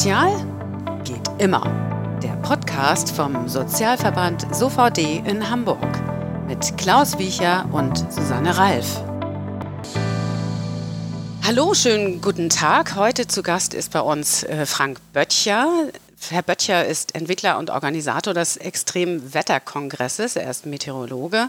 Sozial geht immer. Der Podcast vom Sozialverband SOVD in Hamburg mit Klaus Wiecher und Susanne Ralf. Hallo, schönen guten Tag. Heute zu Gast ist bei uns äh, Frank Böttcher. Herr Böttcher ist Entwickler und Organisator des Extremwetterkongresses. Er ist Meteorologe.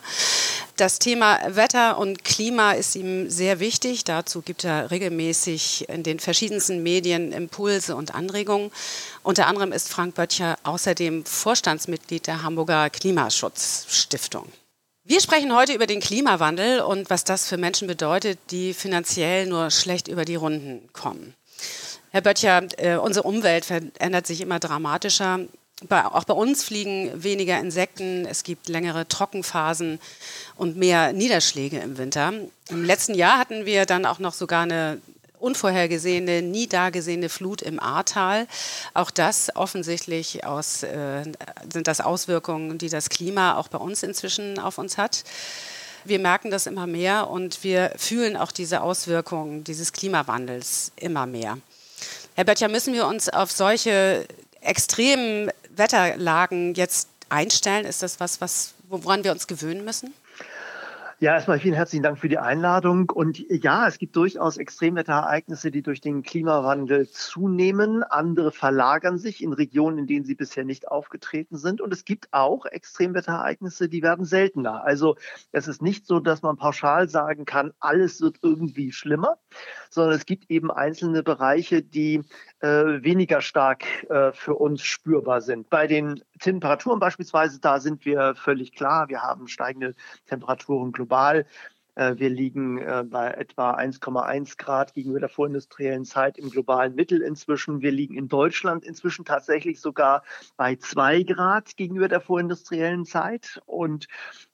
Das Thema Wetter und Klima ist ihm sehr wichtig. Dazu gibt er regelmäßig in den verschiedensten Medien Impulse und Anregungen. Unter anderem ist Frank Böttcher außerdem Vorstandsmitglied der Hamburger Klimaschutzstiftung. Wir sprechen heute über den Klimawandel und was das für Menschen bedeutet, die finanziell nur schlecht über die Runden kommen. Herr Böttcher, äh, unsere Umwelt verändert sich immer dramatischer. Auch bei uns fliegen weniger Insekten, es gibt längere Trockenphasen und mehr Niederschläge im Winter. Im letzten Jahr hatten wir dann auch noch sogar eine unvorhergesehene, nie dagesehene Flut im Ahrtal. Auch das offensichtlich aus, äh, sind das Auswirkungen, die das Klima auch bei uns inzwischen auf uns hat. Wir merken das immer mehr und wir fühlen auch diese Auswirkungen dieses Klimawandels immer mehr. Herr Böttcher, müssen wir uns auf solche extremen Wetterlagen jetzt einstellen? Ist das was, was woran wir uns gewöhnen müssen? Ja, erstmal vielen herzlichen Dank für die Einladung. Und ja, es gibt durchaus Extremwetterereignisse, die durch den Klimawandel zunehmen. Andere verlagern sich in Regionen, in denen sie bisher nicht aufgetreten sind. Und es gibt auch Extremwetterereignisse, die werden seltener. Also es ist nicht so, dass man pauschal sagen kann, alles wird irgendwie schlimmer, sondern es gibt eben einzelne Bereiche, die äh, weniger stark äh, für uns spürbar sind. Bei den Temperaturen beispielsweise, da sind wir völlig klar. Wir haben steigende Temperaturen global. Äh, wir liegen äh, bei etwa 1,1 Grad gegenüber der vorindustriellen Zeit im globalen Mittel inzwischen. Wir liegen in Deutschland inzwischen tatsächlich sogar bei 2 Grad gegenüber der vorindustriellen Zeit. Und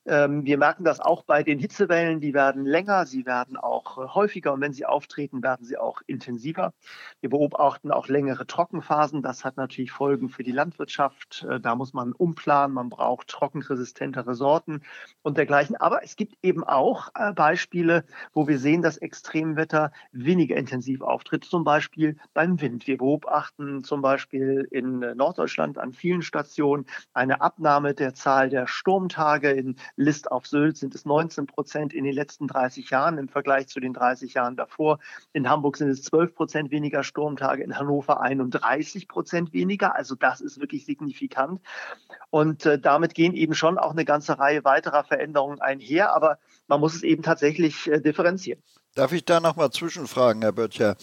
ähm, wir merken das auch bei den Hitzewellen, die werden länger, sie werden auch äh, häufiger und wenn sie auftreten, werden sie auch intensiver. Wir beobachten auch längere Trockenphasen. Das hat natürlich Folgen für die Landwirtschaft. Äh, da muss man umplanen, man braucht trockenresistentere Sorten und dergleichen. Aber es gibt eben auch äh, Beispiele, wo wir sehen, dass Extremwetter weniger intensiv auftritt, zum Beispiel beim Wind. Wir beobachten zum Beispiel in Norddeutschland an vielen Stationen eine Abnahme der Zahl der Sturmtage in List auf Sylt sind es 19 Prozent in den letzten 30 Jahren im Vergleich zu den 30 Jahren davor. In Hamburg sind es 12 Prozent weniger Sturmtage, in Hannover 31 Prozent weniger. Also das ist wirklich signifikant. Und äh, damit gehen eben schon auch eine ganze Reihe weiterer Veränderungen einher. Aber man muss es eben tatsächlich äh, differenzieren. Darf ich da nochmal zwischenfragen, Herr Böttcher?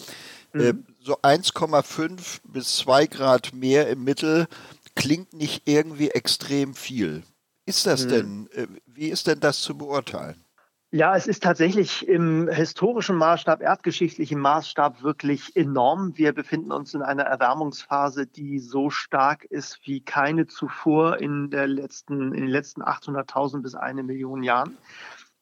Mhm. Äh, so 1,5 bis 2 Grad mehr im Mittel klingt nicht irgendwie extrem viel ist das mhm. denn? Äh, wie ist denn das zu beurteilen? Ja, es ist tatsächlich im historischen Maßstab, erdgeschichtlichen Maßstab wirklich enorm. Wir befinden uns in einer Erwärmungsphase, die so stark ist wie keine zuvor in, der letzten, in den letzten 800.000 bis eine Million Jahren.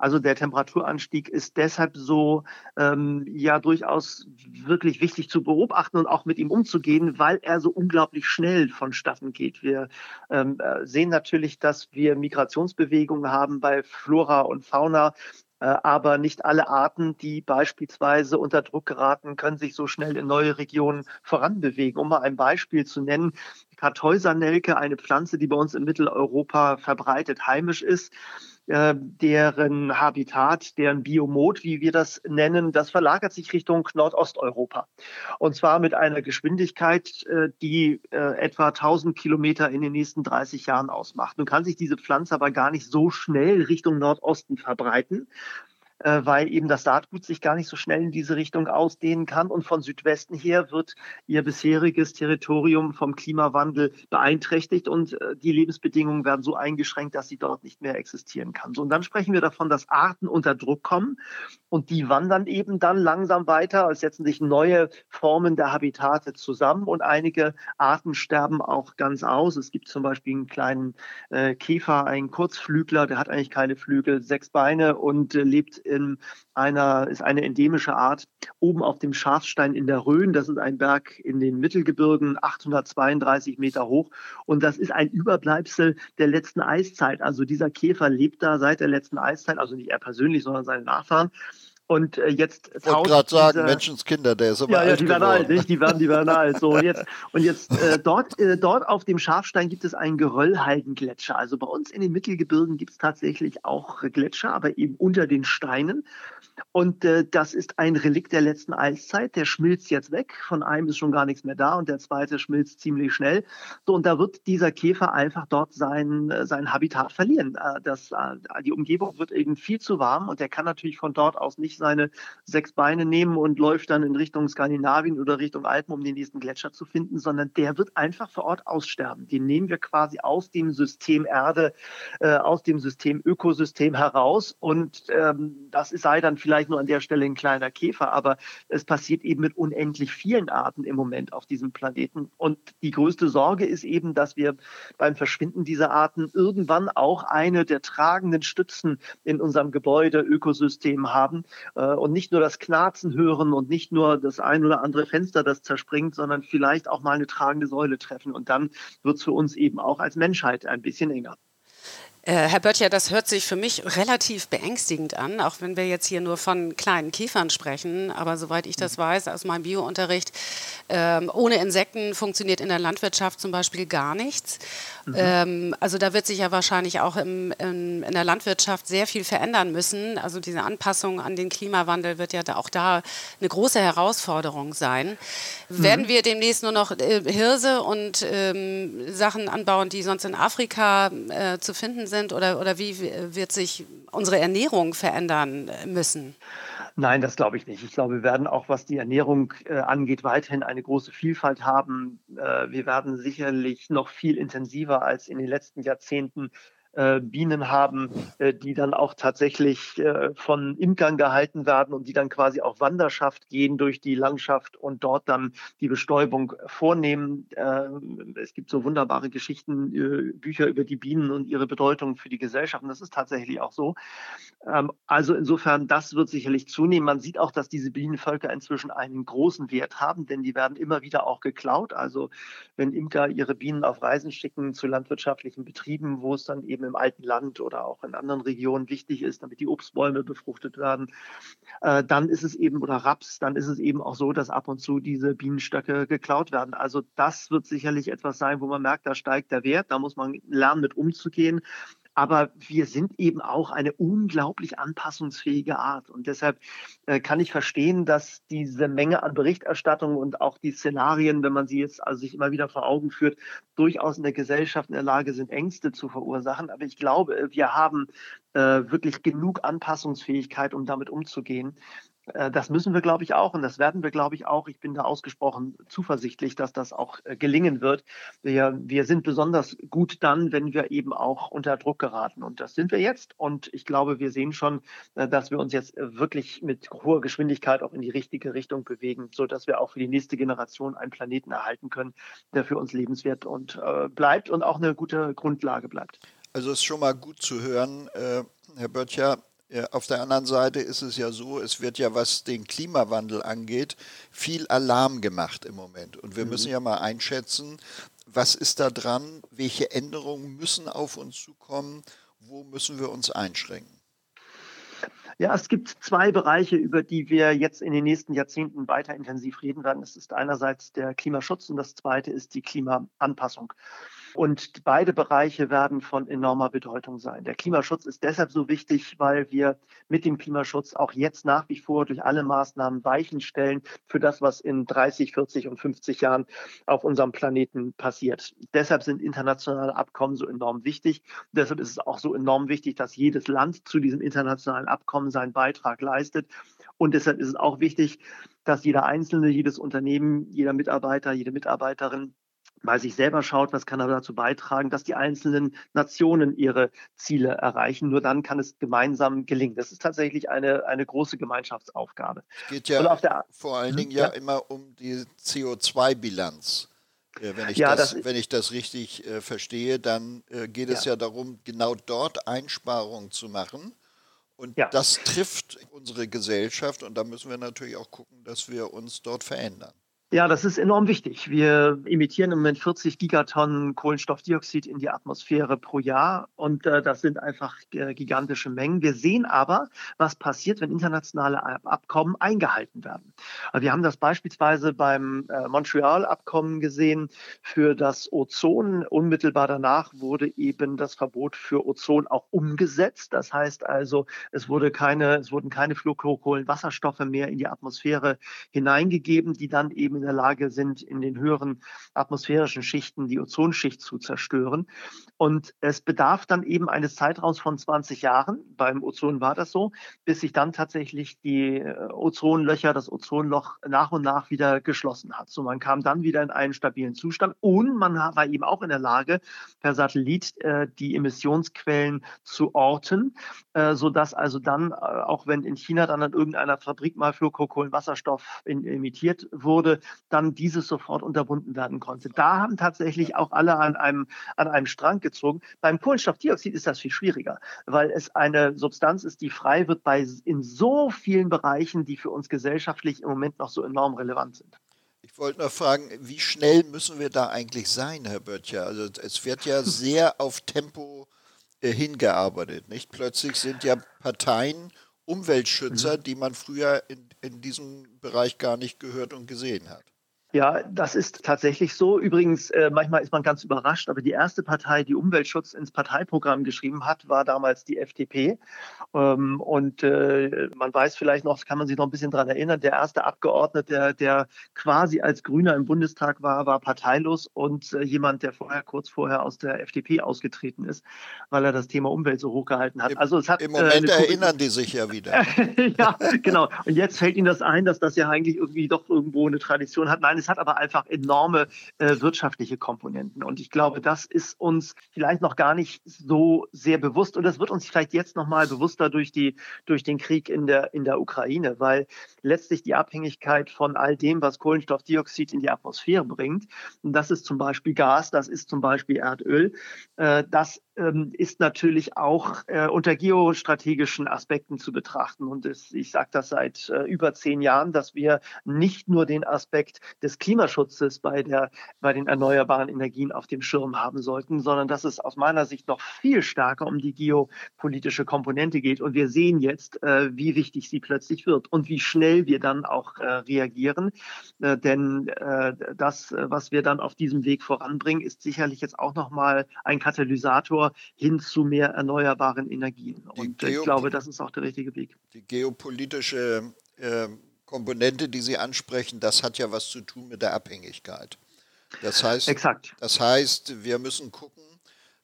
Also der Temperaturanstieg ist deshalb so ähm, ja durchaus wirklich wichtig zu beobachten und auch mit ihm umzugehen, weil er so unglaublich schnell vonstatten geht. Wir ähm, äh, sehen natürlich, dass wir Migrationsbewegungen haben bei Flora und Fauna, äh, aber nicht alle Arten, die beispielsweise unter Druck geraten, können sich so schnell in neue Regionen voranbewegen. Um mal ein Beispiel zu nennen, Kartäusernelke, eine Pflanze, die bei uns in Mitteleuropa verbreitet heimisch ist, äh, deren Habitat, deren Biomod, wie wir das nennen, das verlagert sich Richtung Nordosteuropa. Und zwar mit einer Geschwindigkeit, äh, die äh, etwa 1000 Kilometer in den nächsten 30 Jahren ausmacht. Nun kann sich diese Pflanze aber gar nicht so schnell Richtung Nordosten verbreiten, weil eben das Saatgut sich gar nicht so schnell in diese Richtung ausdehnen kann. Und von Südwesten her wird ihr bisheriges Territorium vom Klimawandel beeinträchtigt und äh, die Lebensbedingungen werden so eingeschränkt, dass sie dort nicht mehr existieren kann. So, und dann sprechen wir davon, dass Arten unter Druck kommen und die wandern eben dann langsam weiter. Es setzen sich neue Formen der Habitate zusammen und einige Arten sterben auch ganz aus. Es gibt zum Beispiel einen kleinen äh, Käfer, einen Kurzflügler, der hat eigentlich keine Flügel, sechs Beine und äh, lebt in einer, ist eine endemische Art oben auf dem Schafstein in der Rhön. Das ist ein Berg in den Mittelgebirgen, 832 Meter hoch. Und das ist ein Überbleibsel der letzten Eiszeit. Also dieser Käfer lebt da seit der letzten Eiszeit, also nicht er persönlich, sondern seine Nachfahren. Und äh, jetzt ich wollte gerade sagen, Menschenskinder, der ist aber ja, alt ja, die geworden. werden alt, nicht? Die werden, die werden alt. So, und jetzt, und jetzt äh, dort, äh, dort auf dem Schafstein gibt es einen Geröllhaldengletscher. Also bei uns in den Mittelgebirgen gibt es tatsächlich auch Gletscher, aber eben unter den Steinen. Und äh, das ist ein Relikt der letzten Eiszeit. Der schmilzt jetzt weg. Von einem ist schon gar nichts mehr da und der zweite schmilzt ziemlich schnell. So, und da wird dieser Käfer einfach dort sein, äh, sein Habitat verlieren. Äh, das, äh, die Umgebung wird eben viel zu warm und der kann natürlich von dort aus nicht seine sechs Beine nehmen und läuft dann in Richtung Skandinavien oder Richtung Alpen, um den nächsten Gletscher zu finden, sondern der wird einfach vor Ort aussterben. Den nehmen wir quasi aus dem System Erde, äh, aus dem System Ökosystem heraus und ähm, das sei dann vielleicht nur an der Stelle ein kleiner Käfer, aber es passiert eben mit unendlich vielen Arten im Moment auf diesem Planeten. Und die größte Sorge ist eben, dass wir beim Verschwinden dieser Arten irgendwann auch eine der tragenden Stützen in unserem Gebäude, Ökosystem haben und nicht nur das Knarzen hören und nicht nur das ein oder andere Fenster, das zerspringt, sondern vielleicht auch mal eine tragende Säule treffen. Und dann wird es für uns eben auch als Menschheit ein bisschen enger. Äh, Herr Böttcher, das hört sich für mich relativ beängstigend an, auch wenn wir jetzt hier nur von kleinen Käfern sprechen. Aber soweit ich das weiß aus meinem Biounterricht, ähm, ohne Insekten funktioniert in der Landwirtschaft zum Beispiel gar nichts. Mhm. Ähm, also da wird sich ja wahrscheinlich auch im, in, in, der Landwirtschaft sehr viel verändern müssen. Also diese Anpassung an den Klimawandel wird ja da auch da eine große Herausforderung sein. Mhm. Werden wir demnächst nur noch äh, Hirse und ähm, Sachen anbauen, die sonst in Afrika äh, zu finden sind? Sind oder, oder wie wird sich unsere Ernährung verändern müssen? Nein, das glaube ich nicht. Ich glaube, wir werden auch, was die Ernährung äh, angeht, weiterhin eine große Vielfalt haben. Äh, wir werden sicherlich noch viel intensiver als in den letzten Jahrzehnten äh, Bienen haben, äh, die dann auch tatsächlich äh, von Imkern gehalten werden und die dann quasi auf Wanderschaft gehen durch die Landschaft und dort dann die Bestäubung vornehmen. Äh, es gibt so wunderbare Geschichten, äh, Bücher über die Bienen und ihre Bedeutung für die Gesellschaft. Und das ist tatsächlich auch so. Ähm, also insofern, das wird sicherlich zunehmen. Man sieht auch, dass diese Bienenvölker inzwischen einen großen Wert haben, denn die werden immer wieder auch geklaut. Also wenn Imker ihre Bienen auf Reisen schicken zu landwirtschaftlichen Betrieben, wo es dann eben eben im alten Land oder auch in anderen Regionen wichtig ist, damit die Obstbäume befruchtet werden, äh, dann ist es eben, oder Raps, dann ist es eben auch so, dass ab und zu diese Bienenstöcke geklaut werden. Also das wird sicherlich etwas sein, wo man merkt, da steigt der Wert, da muss man lernen, mit umzugehen. Aber wir sind eben auch eine unglaublich anpassungsfähige Art. Und deshalb äh, kann ich verstehen, dass diese Menge an Berichterstattung und auch die Szenarien, wenn man sie jetzt also sich immer wieder vor Augen führt, durchaus in der Gesellschaft in der Lage sind, Ängste zu verursachen. Aber ich glaube, wir haben äh, wirklich genug Anpassungsfähigkeit, um damit umzugehen. Äh, das müssen wir, glaube ich, auch und das werden wir, glaube ich, auch. Ich bin da ausgesprochen zuversichtlich, dass das auch äh, gelingen wird. Wir, wir sind besonders gut dann, wenn wir eben auch unter Druck geraten und das sind wir jetzt. Und ich glaube, wir sehen schon, äh, dass wir uns jetzt wirklich mit hoher Geschwindigkeit auch in die richtige Richtung bewegen, so dass wir auch für die nächste Generation einen Planeten erhalten können, der für uns lebenswert und äh, bleibt und auch eine gute Grundlage bleibt. Also es ist schon mal gut zu hören, äh, Herr Böttcher, auf der anderen Seite ist es ja so, es wird ja, was den Klimawandel angeht, viel Alarm gemacht im Moment. Und wir mhm. müssen ja mal einschätzen, was ist da dran, welche Änderungen müssen auf uns zukommen, wo müssen wir uns einschränken. Ja, es gibt zwei Bereiche, über die wir jetzt in den nächsten Jahrzehnten weiter intensiv reden werden. Das ist einerseits der Klimaschutz und das zweite ist die Klimaanpassung. Und beide Bereiche werden von enormer Bedeutung sein. Der Klimaschutz ist deshalb so wichtig, weil wir mit dem Klimaschutz auch jetzt nach wie vor durch alle Maßnahmen Weichen stellen für das, was in 30, 40 und 50 Jahren auf unserem Planeten passiert. Deshalb sind internationale Abkommen so enorm wichtig. Deshalb ist es auch so enorm wichtig, dass jedes Land zu diesem internationalen Abkommen seinen Beitrag leistet. Und deshalb ist es auch wichtig, dass jeder Einzelne, jedes Unternehmen, jeder Mitarbeiter, jede Mitarbeiterin bei sich selber schaut, was kann er dazu beitragen, dass die einzelnen Nationen ihre Ziele erreichen. Nur dann kann es gemeinsam gelingen. Das ist tatsächlich eine, eine große Gemeinschaftsaufgabe. Es geht ja der, vor allen Dingen ja, ja immer um die CO2-Bilanz. Äh, wenn, ich ja, das, das, wenn ich das richtig äh, verstehe, dann äh, geht es ja. ja darum, genau dort Einsparungen zu machen. Und das trifft unsere Gesellschaft und da müssen wir natürlich auch gucken, dass wir uns dort verändern. Ja, das ist enorm wichtig. Wir emittieren im Moment 40 Gigatonnen Kohlenstoffdioxid in die Atmosphäre pro Jahr und äh, das sind einfach äh, gigantische Mengen. Wir sehen aber, was passiert, wenn internationale Abkommen eingehalten werden. Wir haben das beispielsweise beim äh, Montreal-Abkommen gesehen für das Ozon. Unmittelbar danach wurde eben das Verbot für Ozon auch umgesetzt. Das heißt also, es, wurde keine, es wurden keine Fluorkohlenwasserstoffe mehr in die Atmosphäre hineingegeben, die dann eben der Lage sind, in den höheren atmosphärischen Schichten die Ozonschicht zu zerstören. Und es bedarf dann eben eines Zeitraums von 20 Jahren, beim Ozon war das so, bis sich dann tatsächlich die äh, Ozonlöcher, das Ozonloch nach und nach wieder geschlossen hat. So man kam dann wieder in einen stabilen Zustand und man war eben auch in der Lage, per Satellit äh, die Emissionsquellen zu orten, äh, sodass also dann, auch wenn in China dann an irgendeiner Fabrik mal Fluorkohlenwasserstoff emittiert wurde, dann dieses sofort unterbunden werden konnte. Da haben tatsächlich auch alle an einem, an einem Strang gezogen. Beim Kohlenstoffdioxid ist das viel schwieriger, weil es eine Substanz ist, die frei wird bei in so vielen Bereichen, die für uns gesellschaftlich im Moment noch so enorm relevant sind. Ich wollte nur fragen, wie schnell müssen wir da eigentlich sein, Herr Böttcher? Also es wird ja sehr auf Tempo äh, hingearbeitet. Nicht? Plötzlich sind ja Parteien Umweltschützer, mhm. die man früher in, in diesem Bereich gar nicht gehört und gesehen hat. Ja, das ist tatsächlich so. Übrigens, äh, manchmal ist man ganz überrascht, aber die erste Partei, die Umweltschutz ins Parteiprogramm geschrieben hat, war damals die FDP. Ähm, und äh, man weiß vielleicht noch, kann man sich noch ein bisschen daran erinnern, der erste Abgeordnete, der, der quasi als Grüner im Bundestag war, war parteilos und äh, jemand, der vorher kurz vorher aus der FDP ausgetreten ist, weil er das Thema Umwelt so hochgehalten hat. Im, also es hat im Moment äh, erinnern die sich ja wieder. ja, genau. Und jetzt fällt Ihnen das ein, dass das ja eigentlich irgendwie doch irgendwo eine Tradition hat. Nein, es hat aber einfach enorme äh, wirtschaftliche Komponenten. Und ich glaube, das ist uns vielleicht noch gar nicht so sehr bewusst. Und das wird uns vielleicht jetzt noch mal bewusster durch, die, durch den Krieg in der, in der Ukraine, weil letztlich die Abhängigkeit von all dem, was Kohlenstoffdioxid in die Atmosphäre bringt, und das ist zum Beispiel Gas, das ist zum Beispiel Erdöl, äh, das ähm, ist natürlich auch äh, unter geostrategischen Aspekten zu betrachten. Und es, ich sage das seit äh, über zehn Jahren, dass wir nicht nur den Aspekt des Klimaschutzes bei, der, bei den erneuerbaren Energien auf dem Schirm haben sollten, sondern dass es aus meiner Sicht noch viel stärker um die geopolitische Komponente geht. Und wir sehen jetzt, äh, wie wichtig sie plötzlich wird und wie schnell wir dann auch äh, reagieren. Äh, denn äh, das, was wir dann auf diesem Weg voranbringen, ist sicherlich jetzt auch nochmal ein Katalysator hin zu mehr erneuerbaren Energien. Und ich glaube, das ist auch der richtige Weg. Die geopolitische äh, Komponente, die Sie ansprechen, das hat ja was zu tun mit der Abhängigkeit. Das heißt, Exakt. das heißt, wir müssen gucken,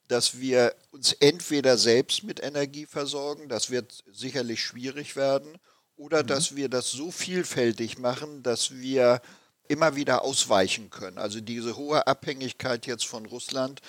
dass wir uns entweder selbst mit Energie versorgen, das wird sicherlich schwierig werden, oder mhm. dass wir das so vielfältig machen, dass wir immer wieder ausweichen können. Also diese hohe Abhängigkeit jetzt von Russland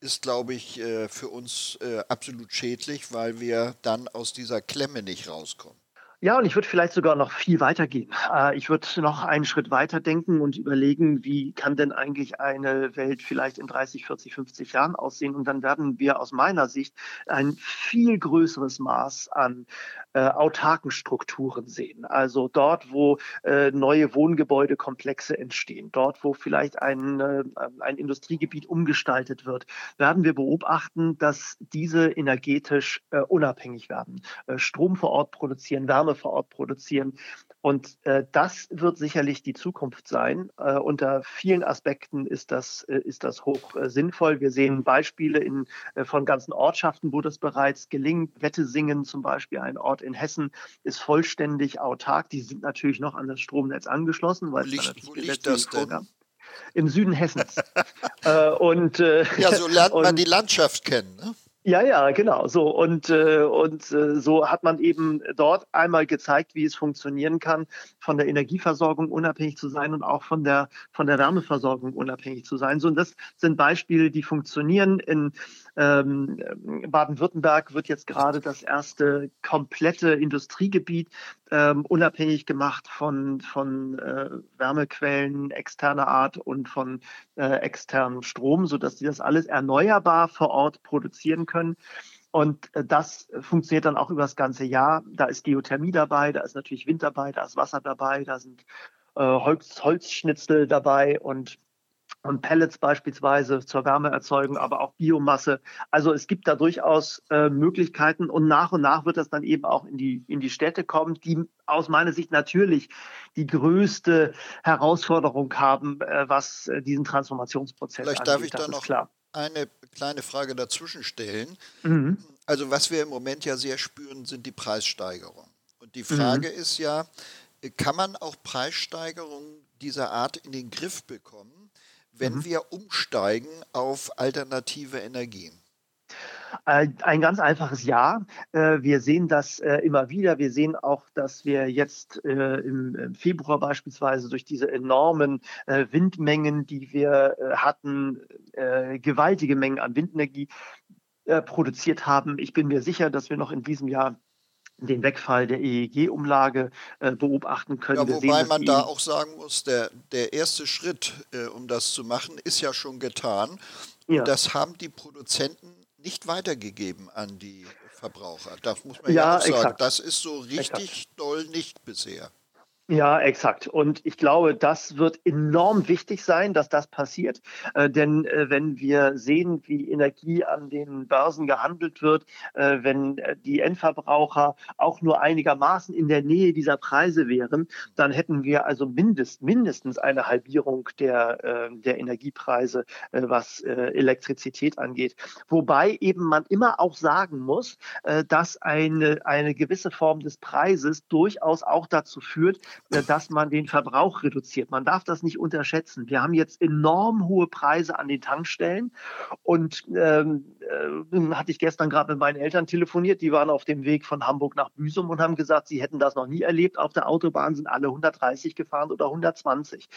ist, glaube ich, äh, für uns äh, absolut schädlich, weil wir dann aus dieser Klemme nicht rauskommen. Ja, und ich würde vielleicht sogar noch viel weiter gehen. Äh, ich würde noch einen Schritt weiter denken und überlegen, wie kann denn eigentlich eine Welt vielleicht in 30, 40, 50 Jahren aussehen? Und dann werden wir aus meiner Sicht ein viel größeres Maß an äh, autarken Strukturen sehen. Also dort, wo äh, neue Wohngebäudekomplexe entstehen, dort, wo vielleicht ein, äh, ein Industriegebiet umgestaltet wird, werden wir beobachten, dass diese energetisch äh, unabhängig werden, äh, Strom vor Ort produzieren, Wärme vor Ort produzieren. Und äh, das wird sicherlich die Zukunft sein. Äh, unter vielen Aspekten ist das, äh, ist das hoch äh, sinnvoll. Wir sehen Beispiele in, äh, von ganzen Ortschaften, wo das bereits gelingt. Wettesingen zum Beispiel, ein Ort in Hessen, ist vollständig autark. Die sind natürlich noch an das Stromnetz angeschlossen, weil wo liegt, wo liegt das denn? Im Süden Hessens. äh, und, äh, ja, so lernt man und, die Landschaft kennen. Ne? Ja, ja, genau. So und äh, und äh, so hat man eben dort einmal gezeigt, wie es funktionieren kann, von der Energieversorgung unabhängig zu sein und auch von der von der Wärmeversorgung unabhängig zu sein. So und das sind Beispiele, die funktionieren. In ähm, Baden-Württemberg wird jetzt gerade das erste komplette Industriegebiet ähm, unabhängig gemacht von von äh, Wärmequellen externer Art und von äh, externem Strom, so dass die das alles erneuerbar vor Ort produzieren können können. Und äh, das funktioniert dann auch über das ganze Jahr. Da ist Geothermie dabei, da ist natürlich Wind dabei, da ist Wasser dabei, da sind äh, Holz, Holzschnitzel dabei und und Pellets beispielsweise zur Wärmeerzeugung, aber auch Biomasse. Also es gibt da durchaus äh, Möglichkeiten und nach und nach wird das dann eben auch in die, in die Städte kommen, die aus meiner Sicht natürlich die größte Herausforderung haben, äh, was äh, diesen Transformationsprozess Vielleicht angeht. Darf ich da noch klar. Eine kleine Frage dazwischen stellen. Mhm. Also was wir im Moment ja sehr spüren, sind die Preissteigerungen. Und die Frage mhm. ist ja, kann man auch Preissteigerungen dieser Art in den Griff bekommen? wenn mhm. wir umsteigen auf alternative Energien? Äh, ein ganz einfaches Ja. Äh, wir sehen das äh, immer wieder. Wir sehen auch, dass wir jetzt im Februar beispielsweise durch diese enormen Windmengen, die wir hatten, gewaltige Mengen an Windenergie produziert haben. Ich bin mir sicher, dass wir noch in diesem Jahr den Wegfall der EEG-Umlage äh, beobachten können. Ja, wobei sehen, man da auch sagen muss, der, der erste Schritt, äh, um das zu machen, ist ja schon getan. Ja. Und das haben die Produzenten nicht weitergegeben an die Verbraucher. Das muss man ja, ja auch sagen. Exakt. Das ist so richtig exakt. doll nicht bisher. Ja, exakt. Und ich glaube, das wird enorm wichtig sein, dass das passiert. Äh, denn äh, wenn wir sehen, wie Energie an den Börsen gehandelt wird, äh, wenn äh, die Endverbraucher auch nur einigermaßen in der Nähe dieser Preise wären, dann hätten wir also mindest, mindestens eine Halbierung der, äh, der Energiepreise, äh, was Elektrizität angeht. Wobei eben man immer auch sagen muss, dass eine, eine gewisse Form des Preises durchaus auch dazu führt, dass man den Verbrauch reduziert. Man darf das nicht unterschätzen. Wir haben jetzt enorm hohe Preise an den Tankstellen und ähm, äh, hatte ich gestern gerade mit meinen Eltern telefoniert. Die waren auf dem Weg von Hamburg nach Büsum und haben gesagt, sie hätten das noch nie erlebt. Auf der Autobahn sind alle 130 gefahren oder 120.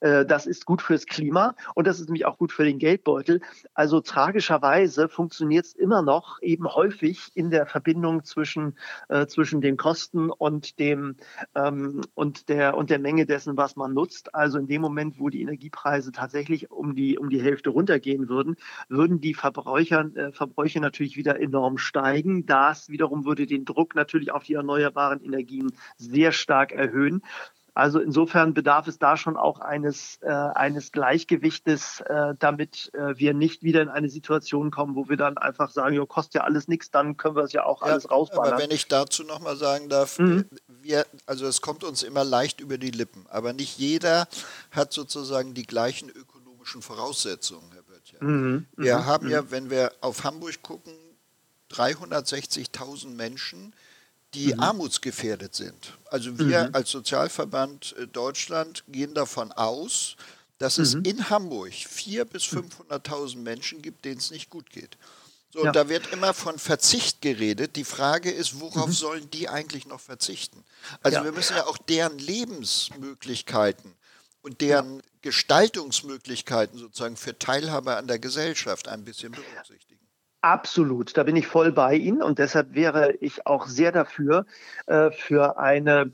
Äh, das ist gut fürs Klima und das ist nämlich auch gut für den Geldbeutel. Also tragischerweise funktioniert es immer noch eben häufig in der Verbindung zwischen, äh, zwischen den Kosten und dem ähm, und der, und der Menge dessen, was man nutzt. Also in dem Moment, wo die Energiepreise tatsächlich um die, um die Hälfte runtergehen würden, würden die Verbräucher, äh, Verbräuche natürlich wieder enorm steigen. Das wiederum würde den Druck natürlich auf die erneuerbaren Energien sehr stark erhöhen. Also insofern bedarf es da schon auch eines, äh, eines Gleichgewichtes, äh, damit äh, wir nicht wieder in eine Situation kommen, wo wir dann einfach sagen, ja, kostet ja alles nichts, dann können wir es ja auch ja, alles rausballern. Aber wenn ich dazu nochmal sagen darf, mhm. Wir, also es kommt uns immer leicht über die Lippen, aber nicht jeder hat sozusagen die gleichen ökonomischen Voraussetzungen, Herr Böttcher. Mhm. Wir mhm. haben ja, mhm. wenn wir auf Hamburg gucken, 360.000 Menschen, die mhm. armutsgefährdet sind. Also wir mhm. als Sozialverband äh, Deutschland gehen davon aus, dass es mhm. in Hamburg 400.000 bis 500.000 Menschen gibt, denen es nicht gut geht. So, ja. und da wird immer von Verzicht geredet. Die Frage ist, worauf mhm. sollen die eigentlich noch verzichten? Also ja. wir müssen ja auch deren Lebensmöglichkeiten und deren. Gestaltungsmöglichkeiten sozusagen für Teilhabe an der Gesellschaft ein bisschen berücksichtigen. Absolut, da bin ich voll bei Ihnen und deshalb wäre ich auch sehr dafür, äh, für eine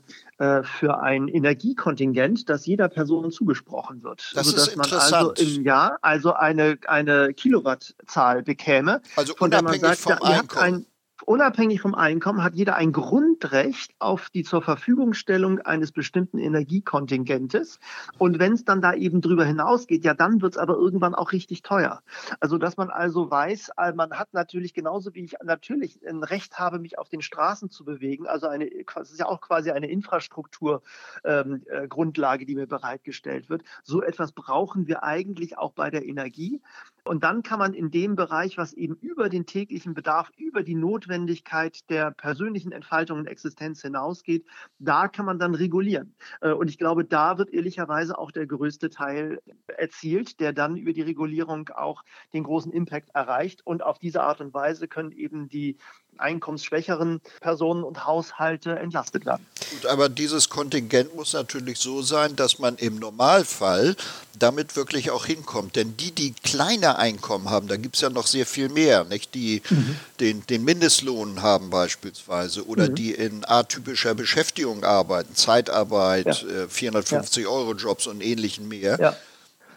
für ein Energiekontingent, das jeder Person zugesprochen wird. Das ist interessant. man also im Jahr also eine, eine Kilowattzahl bekäme. Also unabhängig sagt, vom Einkommen unabhängig vom Einkommen hat jeder ein Grundrecht auf die zur Verfügungstellung eines bestimmten Energiekontingentes. Und wenn es dann da eben drüber hinausgeht, ja, dann wird es aber irgendwann auch richtig teuer. Also, dass man also weiß, äh, man hat natürlich genauso wie ich natürlich ein Recht habe, mich auf den Straßen zu bewegen. Also eine, das ist ja auch quasi eine Infrastrukturgrundlage, ähm, äh, die mir bereitgestellt wird. So etwas brauchen wir eigentlich auch bei der Energie. Und dann kann man in dem Bereich, was eben über den täglichen Bedarf, über die Notwendigkeit der persönlichen Entfaltung und Existenz hinausgeht, da kann man dann regulieren. Äh, und ich glaube, da wird ehrlicherweise auch der größte Teil erzielt, der dann über die Regulierung auch den großen Impact erreicht. Und auf diese Art und Weise können eben die einkommensschwächeren Personen und Haushalte entlastet werden. Gut, aber dieses Kontingent muss natürlich so sein, dass man im Normalfall damit wirklich auch hinkommt. Denn die, die kleine Einkommen haben, da gibt es ja noch sehr viel mehr, nicht? die mhm. den, den Mindestlohn haben beispielsweise oder mhm. die in atypischer Beschäftigung arbeiten, Zeitarbeit, ja. 450 ja. Euro Jobs und ähnlichen mehr. Ja.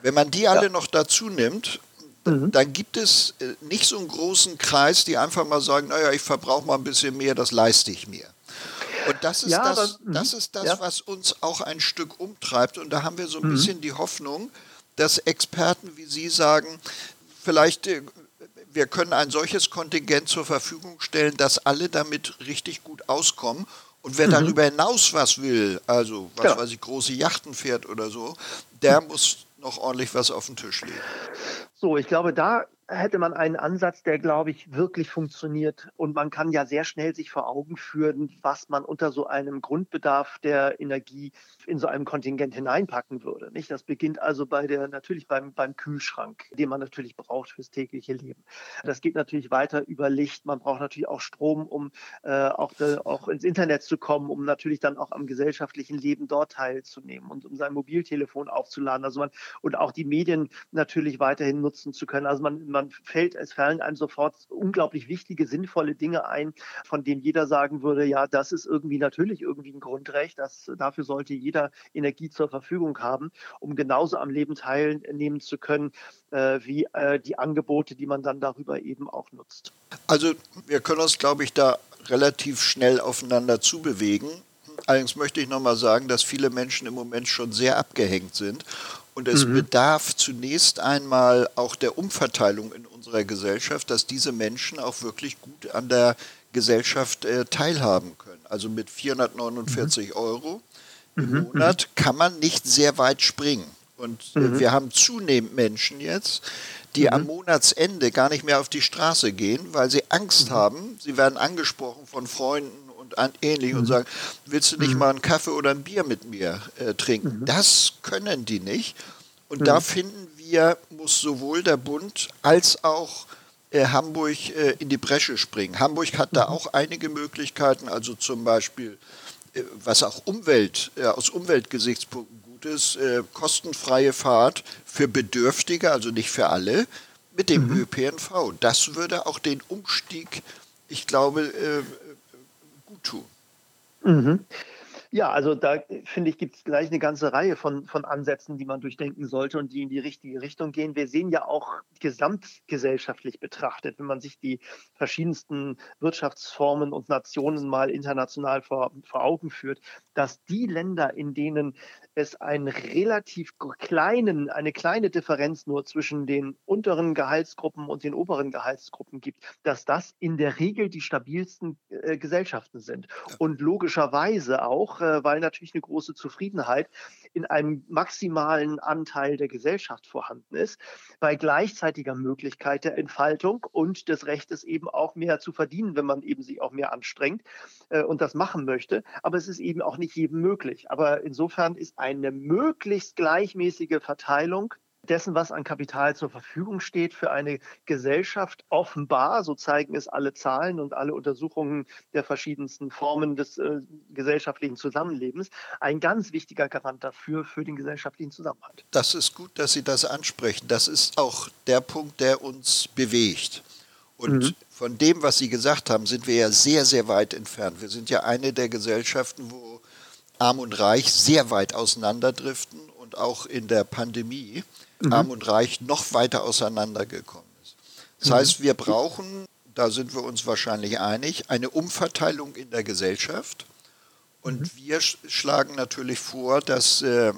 Wenn man die alle noch dazu nimmt, mhm. dann gibt es äh, nicht so einen großen Kreis, die einfach mal sagen, naja, ich verbrauche mal ein bisschen mehr, das leiste ich mir. Und das ist ja, das, aber, das, ist das ja. was uns auch ein Stück umtreibt. Und da haben wir so ein mhm. bisschen die Hoffnung, dass Experten wie Sie sagen, vielleicht äh, wir können ein solches Kontingent zur Verfügung stellen, dass alle damit richtig gut auskommen. Und wer mhm. darüber hinaus was will, also was ja. weiß ich, große Yachten fährt oder so, der muss noch ordentlich was auf den Tisch legen. So, ich glaube, da hätte man einen Ansatz, der, glaube ich, wirklich funktioniert. Und man kann ja sehr schnell sich vor Augen führen, was man unter so einem Grundbedarf der Energie in so einem Kontingent hineinpacken würde. Nicht? Das beginnt also bei der, natürlich beim, beim Kühlschrank, den man natürlich braucht fürs tägliche Leben. Das geht natürlich weiter über Licht. Man braucht natürlich auch Strom, um äh, auch, de, auch ins Internet zu kommen, um natürlich dann auch am gesellschaftlichen Leben dort teilzunehmen und um sein Mobiltelefon aufzuladen. Also man, und auch die Medien natürlich weiterhin nutzen zu können. Also man, man fällt, es fallen einem sofort unglaublich wichtige, sinnvolle Dinge ein, von denen jeder sagen würde, ja, das ist irgendwie natürlich irgendwie ein Grundrecht. Das, dafür sollte jeder jeder Energie zur Verfügung haben, um genauso am Leben teilnehmen zu können, äh, wie äh, die Angebote, die man dann darüber eben auch nutzt. Also wir können uns, glaube ich, da relativ schnell aufeinander zubewegen. Allerdings möchte ich nochmal sagen, dass viele Menschen im Moment schon sehr abgehängt sind. Und es mhm. bedarf zunächst einmal auch der Umverteilung in unserer Gesellschaft, dass diese Menschen auch wirklich gut an der Gesellschaft äh, teilhaben können. Also mit 449 mhm. Euro mhm. Monat kann man nicht sehr weit springen. Und äh, mhm. wir haben zunehmend Menschen jetzt, die mhm. am Monatsende gar nicht mehr auf die Straße gehen, weil sie Angst mhm. haben. Sie werden angesprochen von Freunden und ähnlich und mhm. sagen, willst du nicht mhm. mal einen Kaffee oder ein Bier mit mir äh, trinken? Das können die nicht. Und da finden wir, muss sowohl der Bund als auch äh, Hamburg äh, in die Bresche springen. Hamburg hat da auch einige Möglichkeiten, also zum Beispiel was auch Umwelt, äh, aus Umweltgesichtspunkten gut ist, äh, kostenfreie Fahrt für Bedürftige, also nicht für alle, mit dem mhm. ÖPNV. Das würde auch den Umstieg, ich glaube, äh, gut tun. Mhm. Ja, also da finde ich, gibt es gleich eine ganze Reihe von, von Ansätzen, die man durchdenken sollte und die in die richtige Richtung gehen. Wir sehen ja auch gesamtgesellschaftlich betrachtet, wenn man sich die verschiedensten Wirtschaftsformen und Nationen mal international vor, vor Augen führt, dass die Länder, in denen es einen relativ kleinen, eine kleine Differenz nur zwischen den unteren Gehaltsgruppen und den oberen Gehaltsgruppen gibt, dass das in der Regel die stabilsten äh, Gesellschaften sind. Und logischerweise auch, äh, weil natürlich eine große Zufriedenheit in einem maximalen Anteil der Gesellschaft vorhanden ist, bei gleichzeitiger Möglichkeit der Entfaltung und des Rechtes eben auch mehr zu verdienen, wenn man eben sich auch mehr anstrengt äh, und das machen möchte. Aber es ist eben auch nicht jedem möglich. Aber insofern ist eine möglichst gleichmäßige Verteilung dessen, was an Kapital zur Verfügung steht für eine Gesellschaft, offenbar, so zeigen es alle Zahlen und alle Untersuchungen der verschiedensten Formen des äh, gesellschaftlichen Zusammenlebens, ein ganz wichtiger Garant dafür, für den gesellschaftlichen Zusammenhalt. Das ist gut, dass Sie das ansprechen. Das ist auch der Punkt, der uns bewegt. Und mhm. von dem, was Sie gesagt haben, sind wir ja sehr, sehr weit entfernt. Wir sind ja eine der Gesellschaften, wo Arm und Reich sehr weit auseinanderdriften und auch in der Pandemie mhm. Arm und Reich noch weiter auseinandergekommen ist. Das mhm. heißt, wir brauchen, da sind wir uns wahrscheinlich einig, eine Umverteilung in der Gesellschaft. Und mhm. wir schlagen natürlich vor, dass äh,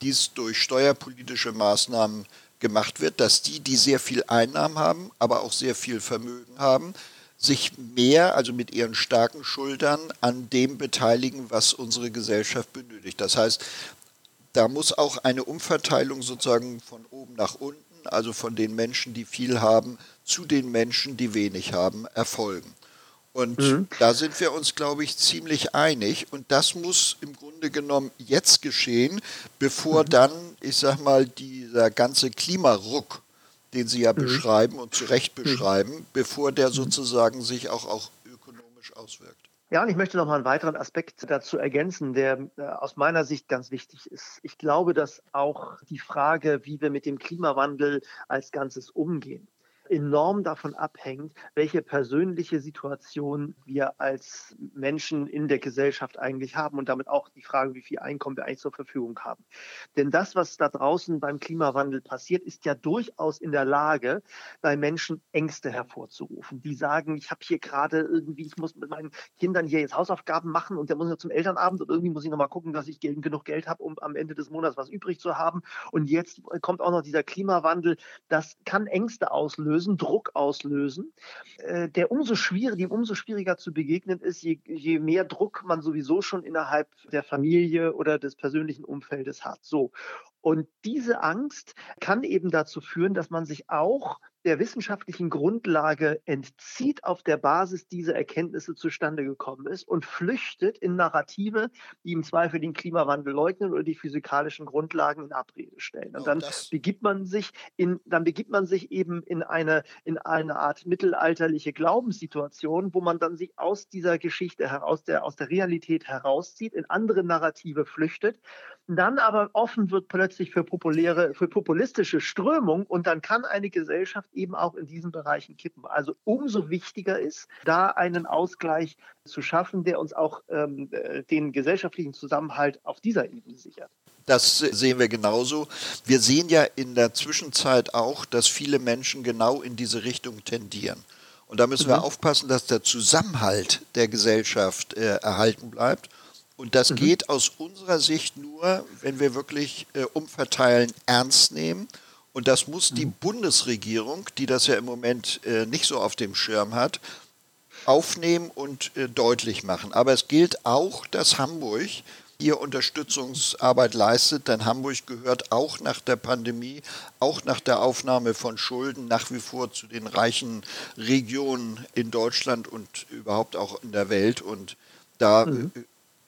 dies durch steuerpolitische Maßnahmen gemacht wird, dass die, die sehr viel Einnahmen haben, aber auch sehr viel Vermögen haben, sich mehr, also mit ihren starken Schultern, an dem beteiligen, was unsere Gesellschaft benötigt. Das heißt, da muss auch eine Umverteilung sozusagen von oben nach unten, also von den Menschen, die viel haben, zu den Menschen, die wenig haben, erfolgen. Und mhm. da sind wir uns, glaube ich, ziemlich einig. Und das muss im Grunde genommen jetzt geschehen, bevor mhm. dann, ich sage mal, dieser ganze Klimaruck, den Sie ja mhm. beschreiben und zu Recht mhm. beschreiben, bevor der mhm. sozusagen sich auch, auch ökonomisch auswirkt. Ja, und ich möchte noch mal einen weiteren Aspekt dazu ergänzen, der äh, aus meiner Sicht ganz wichtig ist. Ich glaube, dass auch die Frage, wie wir mit dem Klimawandel als Ganzes umgehen, enorm davon abhängt, welche persönliche Situation wir als Menschen in der Gesellschaft eigentlich haben und damit auch die Frage, wie viel Einkommen wir eigentlich zur Verfügung haben. Denn das, was da draußen beim Klimawandel passiert, ist ja durchaus in der Lage, bei Menschen Ängste hervorzurufen. Die sagen, ich habe hier gerade irgendwie, ich muss mit meinen Kindern hier jetzt Hausaufgaben machen und der muss ja zum Elternabend und irgendwie muss ich nochmal gucken, dass ich genug Geld habe, um am Ende des Monats was übrig zu haben. Und jetzt kommt auch noch dieser Klimawandel. Das kann Ängste auslösen, Druck auslösen, äh, der umso schwieriger, dem umso schwieriger zu begegnen ist, je, je mehr Druck man sowieso schon innerhalb der Familie oder des persönlichen Umfeldes hat. So. Und diese Angst kann eben dazu führen, dass man sich auch der wissenschaftlichen Grundlage entzieht, auf der Basis dieser Erkenntnisse zustande gekommen ist und flüchtet in Narrative, die im Zweifel den Klimawandel leugnen oder die physikalischen Grundlagen in Abrede stellen. Und dann begibt man sich in, dann begibt man sich eben in eine, in eine Art mittelalterliche Glaubenssituation, wo man dann sich aus dieser Geschichte heraus, der, aus der Realität herauszieht, in andere Narrative flüchtet, dann aber offen wird plötzlich für populäre, für populistische Strömungen und dann kann eine Gesellschaft eben auch in diesen Bereichen kippen. Also umso wichtiger ist, da einen Ausgleich zu schaffen, der uns auch ähm, äh, den gesellschaftlichen Zusammenhalt auf dieser Ebene sichert. Das sehen wir genauso. Wir sehen ja in der Zwischenzeit auch, dass viele Menschen genau in diese Richtung tendieren. Und da müssen mhm. wir aufpassen, dass der Zusammenhalt der Gesellschaft äh, erhalten bleibt. Und das mhm. geht aus unserer Sicht nur, wenn wir wirklich äh, Umverteilen ernst nehmen und das muss die mhm. Bundesregierung, die das ja im Moment äh, nicht so auf dem Schirm hat, aufnehmen und äh, deutlich machen. Aber es gilt auch, dass Hamburg hier Unterstützungsarbeit leistet, denn Hamburg gehört auch nach der Pandemie, auch nach der Aufnahme von Schulden nach wie vor zu den reichen Regionen in Deutschland und überhaupt auch in der Welt. Und da mhm.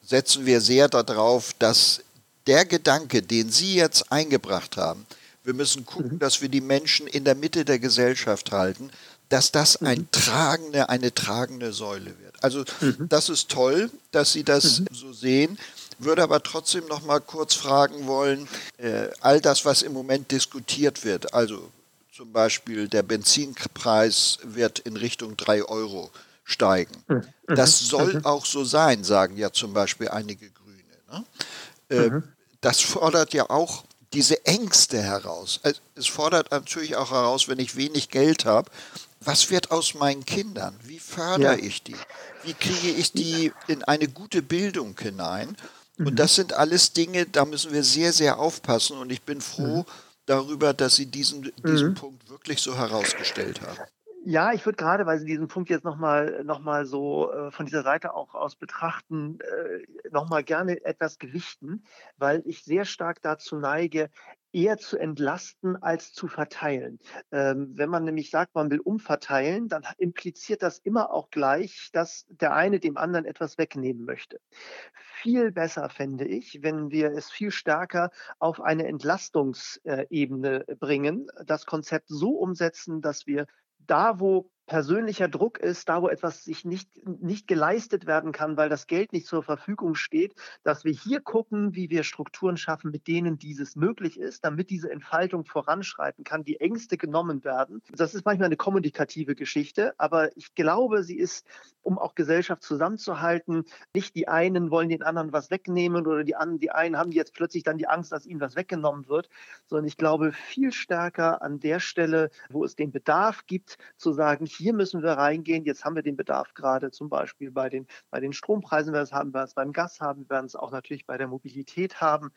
setzen wir sehr darauf, dass der Gedanke, den Sie jetzt eingebracht haben, wir müssen gucken, mhm. dass wir die Menschen in der Mitte der Gesellschaft halten, dass das ein mhm. tragende, eine tragende Säule wird. Also mhm. das ist toll, dass Sie das so sehen. Würde aber trotzdem noch mal kurz fragen wollen, äh, all das, was im Moment diskutiert wird, also zum Beispiel der Benzinpreis wird in Richtung 3 Euro steigen. Mhm. Das soll auch so sein, sagen ja zum Beispiel einige Grüne. Ne? Äh, das fordert ja auch diese Ängste heraus. Es fordert natürlich auch heraus, wenn ich wenig Geld habe, was wird aus meinen Kindern? Wie fördere ja. ich die? Wie kriege ich die in eine gute Bildung hinein? Und mhm. das sind alles Dinge, da müssen wir sehr, sehr aufpassen. Und ich bin froh mhm. darüber, dass Sie diesen, diesen mhm. Punkt wirklich so herausgestellt haben. Ja, ich würde gerade, weil Sie diesen Punkt jetzt nochmal noch mal so äh, von dieser Seite auch aus betrachten, äh, nochmal gerne etwas gewichten, weil ich sehr stark dazu neige, eher zu entlasten als zu verteilen. Ähm, wenn man nämlich sagt, man will umverteilen, dann impliziert das immer auch gleich, dass der eine dem anderen etwas wegnehmen möchte. Viel besser fände ich, wenn wir es viel stärker auf eine Entlastungsebene bringen, das Konzept so umsetzen, dass wir da, wo persönlicher Druck ist, da wo etwas sich nicht, nicht geleistet werden kann, weil das Geld nicht zur Verfügung steht, dass wir hier gucken, wie wir Strukturen schaffen, mit denen dieses möglich ist, damit diese Entfaltung voranschreiten kann, die Ängste genommen werden. Das ist manchmal eine kommunikative Geschichte, aber ich glaube, sie ist, um auch Gesellschaft zusammenzuhalten, nicht die einen wollen den anderen was wegnehmen oder die, anderen, die einen haben jetzt plötzlich dann die Angst, dass ihnen was weggenommen wird, sondern ich glaube viel stärker an der Stelle, wo es den Bedarf gibt, zu sagen, hier müssen wir reingehen. Jetzt haben wir den Bedarf gerade zum Beispiel bei den, bei den Strompreisen, wir haben wir es beim Gas haben, wir werden es auch natürlich bei der Mobilität haben,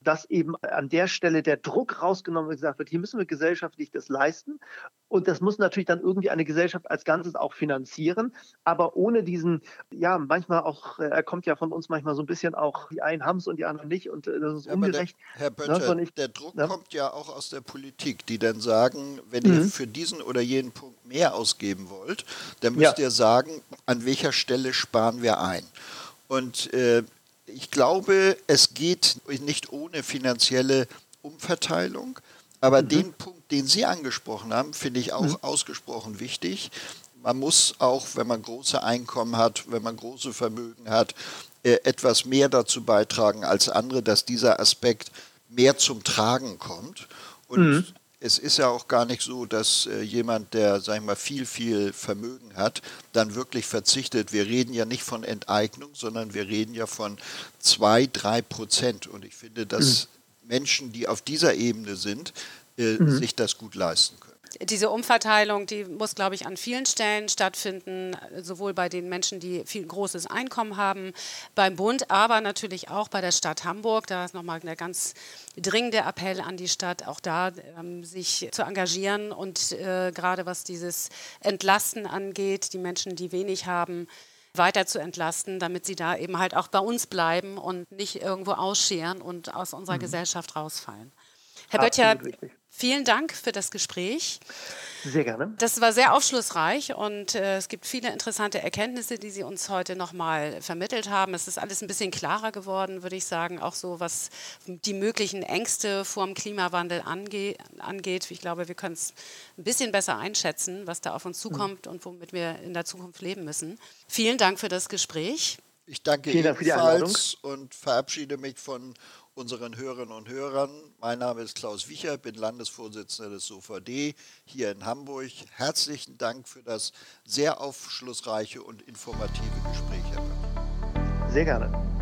dass eben an der Stelle der Druck rausgenommen und gesagt wird, hier müssen wir gesellschaftlich das leisten. Und das muss natürlich dann irgendwie eine Gesellschaft als Ganzes auch finanzieren, aber ohne diesen, ja, manchmal auch, äh, er kommt ja von uns manchmal so ein bisschen auch, die einen haben es und die anderen nicht und äh, das ist ja, ungerecht. Der, Herr Böttcher, ne, der Druck ja. kommt ja auch aus der Politik, die dann sagen, wenn mhm. ihr für diesen oder jeden Punkt mehr ausgeben wollt, dann müsst ja. ihr sagen, an welcher Stelle sparen wir ein. Und äh, ich glaube, es geht nicht ohne finanzielle Umverteilung. Aber mhm. den Punkt, den Sie angesprochen haben, finde ich auch mhm. ausgesprochen wichtig. Man muss auch, wenn man große Einkommen hat, wenn man große Vermögen hat, äh, etwas mehr dazu beitragen als andere, dass dieser Aspekt mehr zum Tragen kommt. Und mhm es ist ja auch gar nicht so, dass äh, jemand, der, sag ich mal, viel, viel Vermögen hat, dann wirklich verzichtet. Wir reden ja nicht von Enteignung, sondern wir reden ja von zwei, drei Prozent. Und ich finde, dass mhm. Menschen, die auf dieser Ebene sind, äh, mhm. sich das gut leisten können diese Umverteilung, die muss, glaube ich, an vielen Stellen stattfinden, sowohl bei den Menschen, die viel großes Einkommen haben, beim Bund, aber natürlich auch bei der Stadt Hamburg. Da ist nochmal der ganz dringende Appell an die Stadt, auch da ähm, sich zu engagieren und äh, gerade was dieses Entlasten angeht, die Menschen, die wenig haben, weiter zu entlasten, damit sie da eben halt auch bei uns bleiben und nicht irgendwo ausscheren und aus unserer mhm. Gesellschaft rausfallen. Herr Böttcher, Vielen Dank für das Gespräch. Sehr gerne. Das war sehr aufschlussreich und äh, es gibt viele interessante Erkenntnisse, die Sie uns heute nochmal vermittelt haben. Es ist alles ein bisschen klarer geworden, würde ich sagen, auch so, was die möglichen Ängste vor dem Klimawandel ange angeht. Ich glaube, wir können es ein bisschen besser einschätzen, was da auf uns mhm. zukommt mhm. und womit wir in der Zukunft leben müssen. Vielen Dank für das Gespräch. Ich danke Vielen Dank und verabschiede mich von unseren Hörerinnen und Hörern. Mein Name ist Klaus Wicher, bin Landesvorsitzender des SOVD hier in Hamburg. Herzlichen Dank für das sehr aufschlussreiche und informative Gespräch, Herr. Sehr gerne.